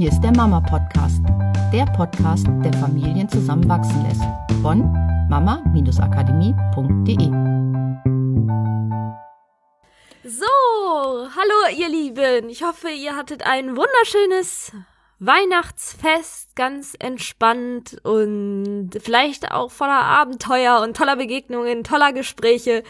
Hier ist der Mama Podcast, der Podcast, der Familien zusammenwachsen lässt. Von mama-akademie.de. So, hallo ihr Lieben. Ich hoffe, ihr hattet ein wunderschönes Weihnachtsfest, ganz entspannt und vielleicht auch voller Abenteuer und toller Begegnungen, toller Gespräche.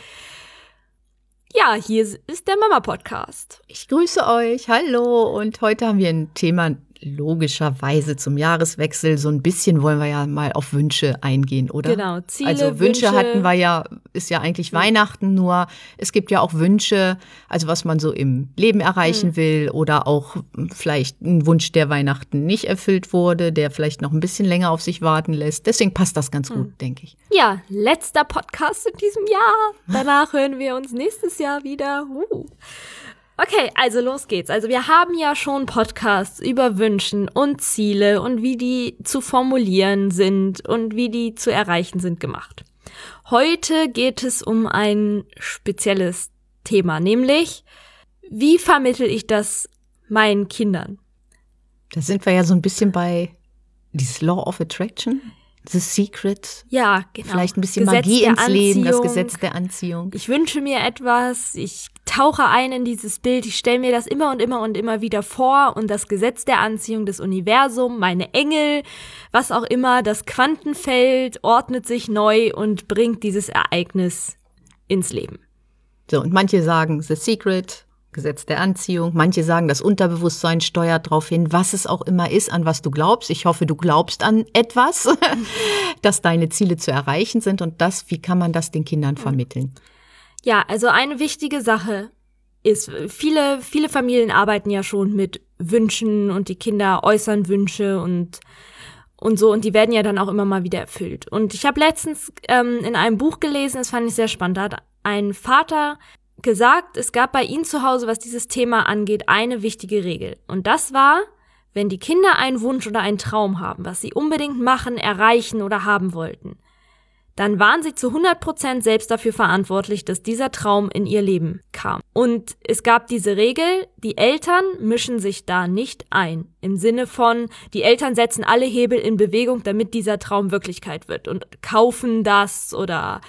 Ja, hier ist der Mama Podcast. Ich grüße euch. Hallo. Und heute haben wir ein Thema logischerweise zum Jahreswechsel so ein bisschen wollen wir ja mal auf Wünsche eingehen, oder? Genau, Ziele, Also Wünsche, Wünsche. hatten wir ja, ist ja eigentlich Weihnachten nur. Es gibt ja auch Wünsche, also was man so im Leben erreichen Hm. will oder auch vielleicht ein Wunsch, der Weihnachten nicht erfüllt wurde, der vielleicht noch ein bisschen länger auf sich warten lässt. Deswegen passt das ganz Hm. gut, denke ich. Ja, letzter Podcast in diesem Jahr. Danach hören wir uns nächstes Jahr wieder. Uh. Okay, also los geht's. Also wir haben ja schon Podcasts über Wünschen und Ziele und wie die zu formulieren sind und wie die zu erreichen sind gemacht. Heute geht es um ein spezielles Thema, nämlich wie vermittel ich das meinen Kindern? Da sind wir ja so ein bisschen bei dieses Law of Attraction, The Secret, Ja, genau. vielleicht ein bisschen Gesetz Magie ins Leben, das Anziehung. Gesetz der Anziehung. Ich wünsche mir etwas, ich tauche ein in dieses Bild, ich stelle mir das immer und immer und immer wieder vor und das Gesetz der Anziehung, des Universums, meine Engel, was auch immer, das Quantenfeld ordnet sich neu und bringt dieses Ereignis ins Leben. So, und manche sagen The Secret, Gesetz der Anziehung. Manche sagen, das Unterbewusstsein steuert darauf hin, was es auch immer ist, an was du glaubst. Ich hoffe, du glaubst an etwas, dass deine Ziele zu erreichen sind und das, wie kann man das den Kindern vermitteln? Ja, also eine wichtige Sache ist, viele, viele Familien arbeiten ja schon mit Wünschen und die Kinder äußern Wünsche und und so und die werden ja dann auch immer mal wieder erfüllt. Und ich habe letztens ähm, in einem Buch gelesen, das fand ich sehr spannend, da hat ein Vater gesagt, es gab bei ihnen zu Hause, was dieses Thema angeht, eine wichtige Regel. Und das war, wenn die Kinder einen Wunsch oder einen Traum haben, was sie unbedingt machen, erreichen oder haben wollten, dann waren sie zu 100% selbst dafür verantwortlich, dass dieser Traum in ihr Leben kam. Und es gab diese Regel, die Eltern mischen sich da nicht ein. Im Sinne von, die Eltern setzen alle Hebel in Bewegung, damit dieser Traum Wirklichkeit wird und kaufen das oder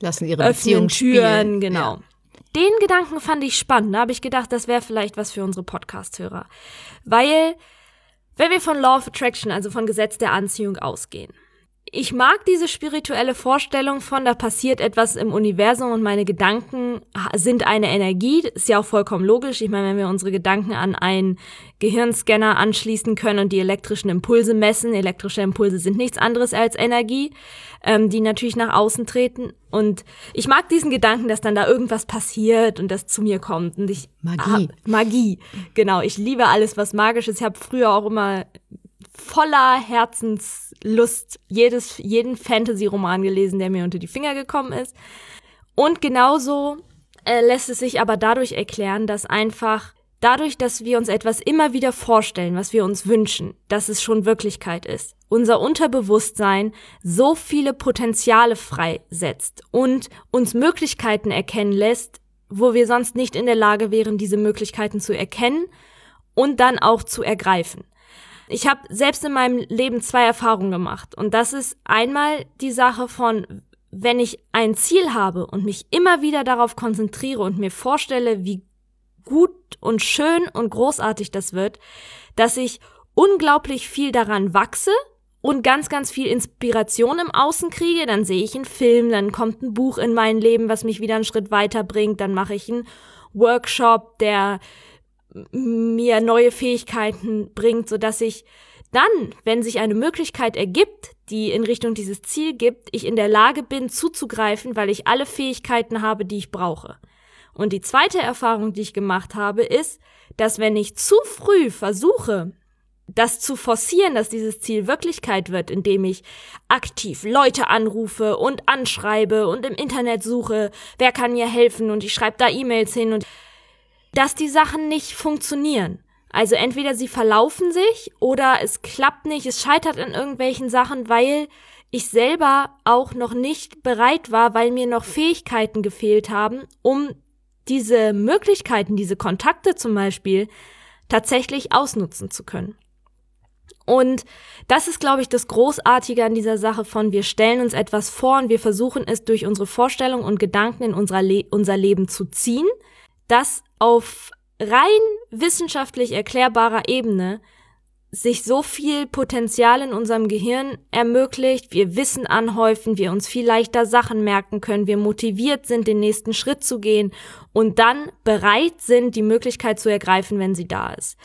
Lassen ihre öffnen Beziehung Türen, spielen. genau. Den Gedanken fand ich spannend. Da habe ich gedacht, das wäre vielleicht was für unsere Podcast-Hörer. Weil, wenn wir von Law of Attraction, also von Gesetz der Anziehung ausgehen, ich mag diese spirituelle Vorstellung von, da passiert etwas im Universum und meine Gedanken sind eine Energie. Das ist ja auch vollkommen logisch. Ich meine, wenn wir unsere Gedanken an einen Gehirnscanner anschließen können und die elektrischen Impulse messen, elektrische Impulse sind nichts anderes als Energie, ähm, die natürlich nach außen treten. Und ich mag diesen Gedanken, dass dann da irgendwas passiert und das zu mir kommt. Und ich Magie. Hab, Magie, genau. Ich liebe alles, was magisch ist. Ich habe früher auch immer voller Herzenslust jedes, jeden Fantasy-Roman gelesen, der mir unter die Finger gekommen ist. Und genauso äh, lässt es sich aber dadurch erklären, dass einfach dadurch, dass wir uns etwas immer wieder vorstellen, was wir uns wünschen, dass es schon Wirklichkeit ist, unser Unterbewusstsein so viele Potenziale freisetzt und uns Möglichkeiten erkennen lässt, wo wir sonst nicht in der Lage wären, diese Möglichkeiten zu erkennen und dann auch zu ergreifen. Ich habe selbst in meinem Leben zwei Erfahrungen gemacht. Und das ist einmal die Sache von, wenn ich ein Ziel habe und mich immer wieder darauf konzentriere und mir vorstelle, wie gut und schön und großartig das wird, dass ich unglaublich viel daran wachse und ganz, ganz viel Inspiration im Außen kriege. Dann sehe ich einen Film, dann kommt ein Buch in mein Leben, was mich wieder einen Schritt weiterbringt. Dann mache ich einen Workshop, der mir neue Fähigkeiten bringt, so dass ich dann, wenn sich eine Möglichkeit ergibt, die in Richtung dieses Ziel gibt, ich in der Lage bin zuzugreifen, weil ich alle Fähigkeiten habe, die ich brauche. Und die zweite Erfahrung, die ich gemacht habe, ist, dass wenn ich zu früh versuche, das zu forcieren, dass dieses Ziel Wirklichkeit wird, indem ich aktiv Leute anrufe und anschreibe und im Internet suche, wer kann mir helfen und ich schreibe da E-Mails hin und dass die Sachen nicht funktionieren. Also entweder sie verlaufen sich oder es klappt nicht, es scheitert in irgendwelchen Sachen, weil ich selber auch noch nicht bereit war, weil mir noch Fähigkeiten gefehlt haben, um diese Möglichkeiten, diese Kontakte zum Beispiel, tatsächlich ausnutzen zu können. Und das ist, glaube ich, das Großartige an dieser Sache von, wir stellen uns etwas vor und wir versuchen es durch unsere Vorstellung und Gedanken in Le unser Leben zu ziehen, das auf rein wissenschaftlich erklärbarer Ebene sich so viel Potenzial in unserem Gehirn ermöglicht, wir Wissen anhäufen, wir uns viel leichter Sachen merken können, wir motiviert sind, den nächsten Schritt zu gehen und dann bereit sind, die Möglichkeit zu ergreifen, wenn sie da ist.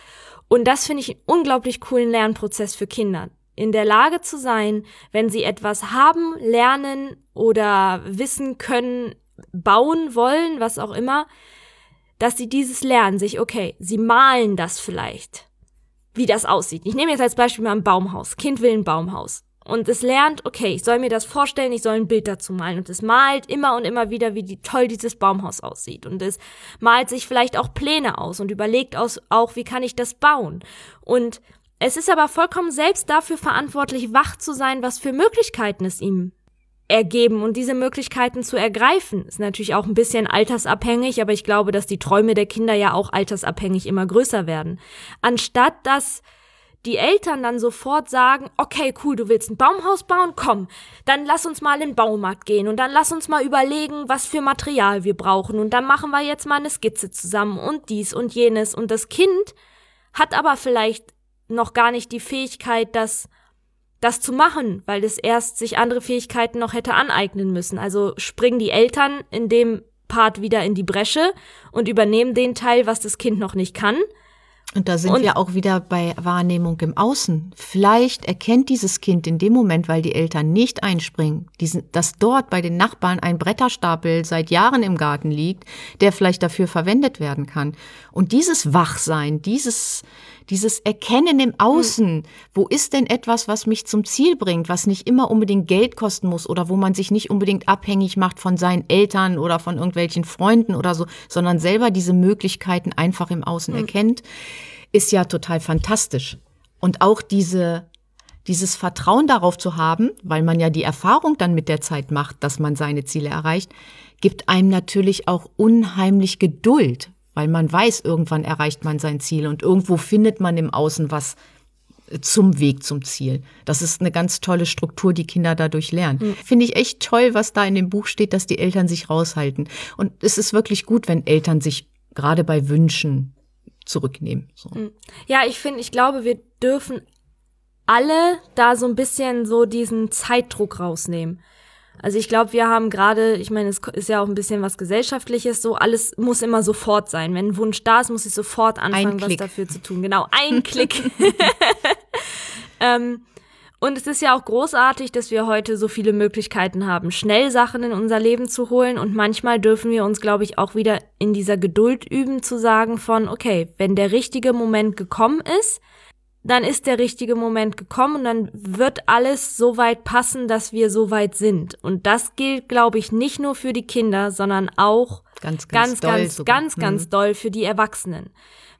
Und das finde ich einen unglaublich coolen Lernprozess für Kinder. In der Lage zu sein, wenn sie etwas haben, lernen oder wissen können, bauen wollen, was auch immer, dass sie dieses lernen, sich, okay, sie malen das vielleicht, wie das aussieht. Ich nehme jetzt als Beispiel mal ein Baumhaus. Kind will ein Baumhaus. Und es lernt, okay, ich soll mir das vorstellen, ich soll ein Bild dazu malen. Und es malt immer und immer wieder, wie die, toll dieses Baumhaus aussieht. Und es malt sich vielleicht auch Pläne aus und überlegt aus, auch, wie kann ich das bauen. Und es ist aber vollkommen selbst dafür verantwortlich, wach zu sein, was für Möglichkeiten es ihm ergeben und diese Möglichkeiten zu ergreifen. Ist natürlich auch ein bisschen altersabhängig, aber ich glaube, dass die Träume der Kinder ja auch altersabhängig immer größer werden. Anstatt dass die Eltern dann sofort sagen, okay, cool, du willst ein Baumhaus bauen, komm, dann lass uns mal in den Baumarkt gehen und dann lass uns mal überlegen, was für Material wir brauchen und dann machen wir jetzt mal eine Skizze zusammen und dies und jenes und das Kind hat aber vielleicht noch gar nicht die Fähigkeit, das das zu machen, weil es erst sich andere Fähigkeiten noch hätte aneignen müssen. Also springen die Eltern in dem Part wieder in die Bresche und übernehmen den Teil, was das Kind noch nicht kann und da sind und wir auch wieder bei Wahrnehmung im Außen. Vielleicht erkennt dieses Kind in dem Moment, weil die Eltern nicht einspringen, diesen, dass dort bei den Nachbarn ein Bretterstapel seit Jahren im Garten liegt, der vielleicht dafür verwendet werden kann. Und dieses Wachsein, dieses, dieses Erkennen im Außen, wo ist denn etwas, was mich zum Ziel bringt, was nicht immer unbedingt Geld kosten muss oder wo man sich nicht unbedingt abhängig macht von seinen Eltern oder von irgendwelchen Freunden oder so, sondern selber diese Möglichkeiten einfach im Außen mhm. erkennt ist ja total fantastisch. Und auch diese, dieses Vertrauen darauf zu haben, weil man ja die Erfahrung dann mit der Zeit macht, dass man seine Ziele erreicht, gibt einem natürlich auch unheimlich Geduld, weil man weiß, irgendwann erreicht man sein Ziel und irgendwo findet man im Außen was zum Weg zum Ziel. Das ist eine ganz tolle Struktur, die Kinder dadurch lernen. Mhm. Finde ich echt toll, was da in dem Buch steht, dass die Eltern sich raushalten. Und es ist wirklich gut, wenn Eltern sich gerade bei Wünschen zurücknehmen. So. Hm. Ja, ich finde, ich glaube, wir dürfen alle da so ein bisschen so diesen Zeitdruck rausnehmen. Also ich glaube, wir haben gerade, ich meine, es ist ja auch ein bisschen was Gesellschaftliches, so alles muss immer sofort sein. Wenn ein Wunsch da ist, muss ich sofort anfangen, was dafür zu tun. Genau, ein Klick. ähm, und es ist ja auch großartig, dass wir heute so viele Möglichkeiten haben, schnell Sachen in unser Leben zu holen. Und manchmal dürfen wir uns, glaube ich, auch wieder in dieser Geduld üben, zu sagen von, okay, wenn der richtige Moment gekommen ist, dann ist der richtige Moment gekommen und dann wird alles so weit passen, dass wir so weit sind. Und das gilt, glaube ich, nicht nur für die Kinder, sondern auch ganz, ganz, ganz, ganz, ganz, ganz mhm. doll für die Erwachsenen.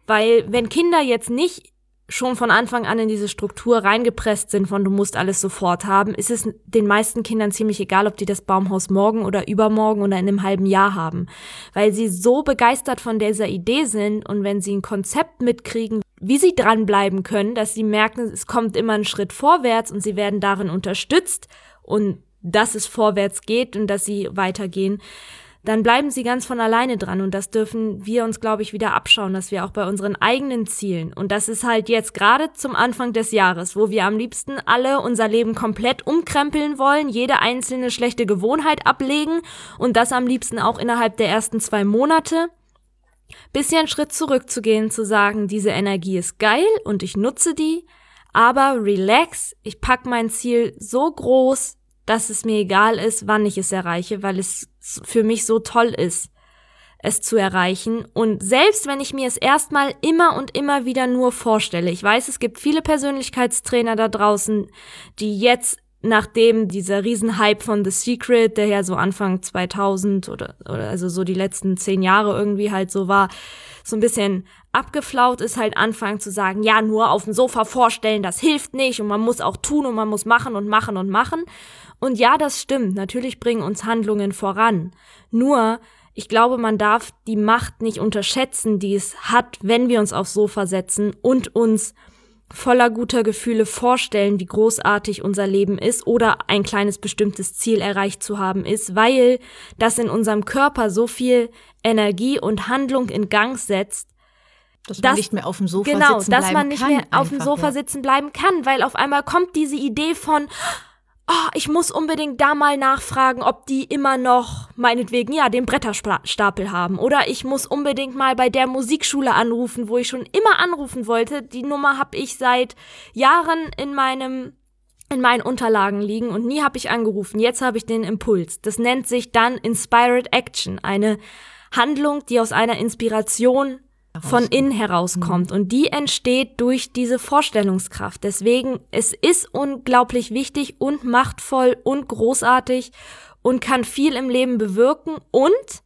Weil wenn Kinder jetzt nicht schon von Anfang an in diese Struktur reingepresst sind von du musst alles sofort haben, ist es den meisten Kindern ziemlich egal, ob die das Baumhaus morgen oder übermorgen oder in einem halben Jahr haben, weil sie so begeistert von dieser Idee sind und wenn sie ein Konzept mitkriegen, wie sie dranbleiben können, dass sie merken, es kommt immer ein Schritt vorwärts und sie werden darin unterstützt und dass es vorwärts geht und dass sie weitergehen, dann bleiben sie ganz von alleine dran. Und das dürfen wir uns, glaube ich, wieder abschauen, dass wir auch bei unseren eigenen Zielen, und das ist halt jetzt gerade zum Anfang des Jahres, wo wir am liebsten alle unser Leben komplett umkrempeln wollen, jede einzelne schlechte Gewohnheit ablegen und das am liebsten auch innerhalb der ersten zwei Monate. Bisschen Schritt zurückzugehen, zu sagen, diese Energie ist geil und ich nutze die, aber relax, ich pack mein Ziel so groß, dass es mir egal ist, wann ich es erreiche, weil es für mich so toll ist, es zu erreichen. Und selbst wenn ich mir es erstmal immer und immer wieder nur vorstelle, ich weiß, es gibt viele Persönlichkeitstrainer da draußen, die jetzt nachdem dieser Riesenhype von The Secret, der ja so Anfang 2000 oder, oder also so die letzten zehn Jahre irgendwie halt so war, so ein bisschen abgeflaut ist, halt anfangen zu sagen, ja, nur auf dem Sofa vorstellen, das hilft nicht und man muss auch tun und man muss machen und machen und machen. Und ja, das stimmt, natürlich bringen uns Handlungen voran. Nur, ich glaube, man darf die Macht nicht unterschätzen, die es hat, wenn wir uns aufs Sofa setzen und uns voller guter Gefühle vorstellen, wie großartig unser Leben ist oder ein kleines bestimmtes Ziel erreicht zu haben ist, weil das in unserem Körper so viel Energie und Handlung in Gang setzt, dass man nicht mehr auf dem Sofa genau, sitzen dass bleiben man nicht kann mehr auf dem einfach, Sofa ja. sitzen bleiben kann, weil auf einmal kommt diese Idee von, oh, ich muss unbedingt da mal nachfragen, ob die immer noch, meinetwegen, ja, den Bretterstapel haben. Oder ich muss unbedingt mal bei der Musikschule anrufen, wo ich schon immer anrufen wollte. Die Nummer habe ich seit Jahren in meinem in meinen Unterlagen liegen und nie habe ich angerufen. Jetzt habe ich den Impuls. Das nennt sich dann Inspired Action, eine Handlung, die aus einer Inspiration von innen herauskommt. Und die entsteht durch diese Vorstellungskraft. Deswegen, es ist unglaublich wichtig und machtvoll und großartig und kann viel im Leben bewirken und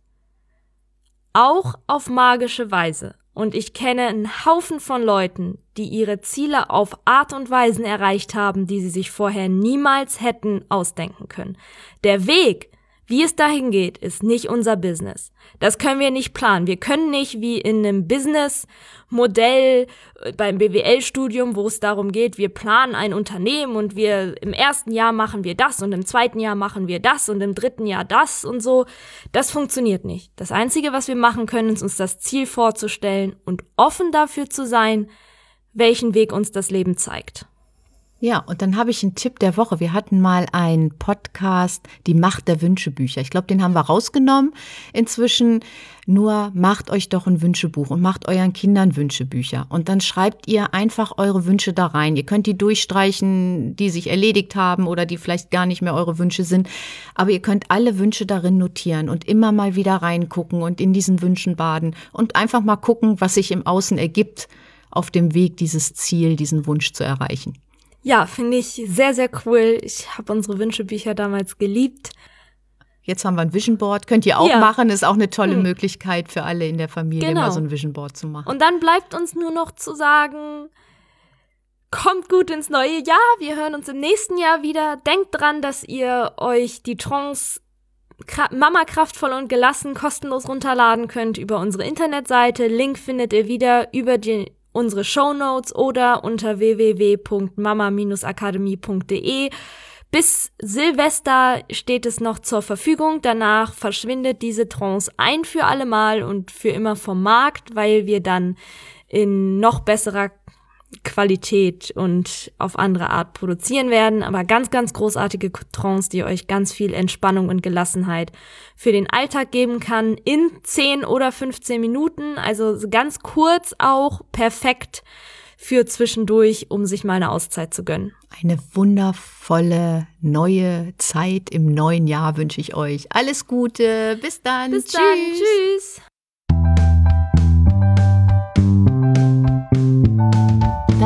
auch auf magische Weise. Und ich kenne einen Haufen von Leuten, die ihre Ziele auf Art und Weisen erreicht haben, die sie sich vorher niemals hätten ausdenken können. Der Weg, wie es dahin geht, ist nicht unser Business. Das können wir nicht planen. Wir können nicht wie in einem Business-Modell äh, beim BWL-Studium, wo es darum geht, wir planen ein Unternehmen und wir im ersten Jahr machen wir das und im zweiten Jahr machen wir das und im dritten Jahr das und so. Das funktioniert nicht. Das Einzige, was wir machen können, ist uns das Ziel vorzustellen und offen dafür zu sein, welchen Weg uns das Leben zeigt. Ja, und dann habe ich einen Tipp der Woche. Wir hatten mal einen Podcast, die Macht der Wünschebücher. Ich glaube, den haben wir rausgenommen inzwischen. Nur macht euch doch ein Wünschebuch und macht euren Kindern Wünschebücher. Und dann schreibt ihr einfach eure Wünsche da rein. Ihr könnt die durchstreichen, die sich erledigt haben oder die vielleicht gar nicht mehr eure Wünsche sind. Aber ihr könnt alle Wünsche darin notieren und immer mal wieder reingucken und in diesen Wünschen baden und einfach mal gucken, was sich im Außen ergibt auf dem Weg, dieses Ziel, diesen Wunsch zu erreichen. Ja, finde ich sehr, sehr cool. Ich habe unsere Wünschebücher damals geliebt. Jetzt haben wir ein Vision Board. Könnt ihr auch Ja. machen. Ist auch eine tolle Hm. Möglichkeit für alle in der Familie, Genau. mal so ein Vision Board zu machen. Und dann bleibt uns nur noch zu sagen, kommt gut ins neue Jahr. Wir hören uns im nächsten Jahr wieder. Denkt dran, dass ihr euch die Trance Mama kraftvoll und gelassen kostenlos runterladen könnt über unsere Internetseite. Link findet ihr wieder über die, unsere Shownotes oder unter www.mama-akademie.de. Bis Silvester steht es noch zur Verfügung. Danach verschwindet diese Trance ein für alle Mal und für immer vom Markt, weil wir dann in noch besserer Qualität und auf andere Art produzieren werden. Aber ganz, ganz großartige Trance, die euch ganz viel Entspannung und Gelassenheit für den Alltag geben kann. In 10 oder 15 Minuten. Also ganz kurz auch perfekt für zwischendurch, um sich mal eine Auszeit zu gönnen. Eine wundervolle neue Zeit im neuen Jahr wünsche ich euch. Alles Gute. Bis dann. Bis Tschüss. dann. Tschüss.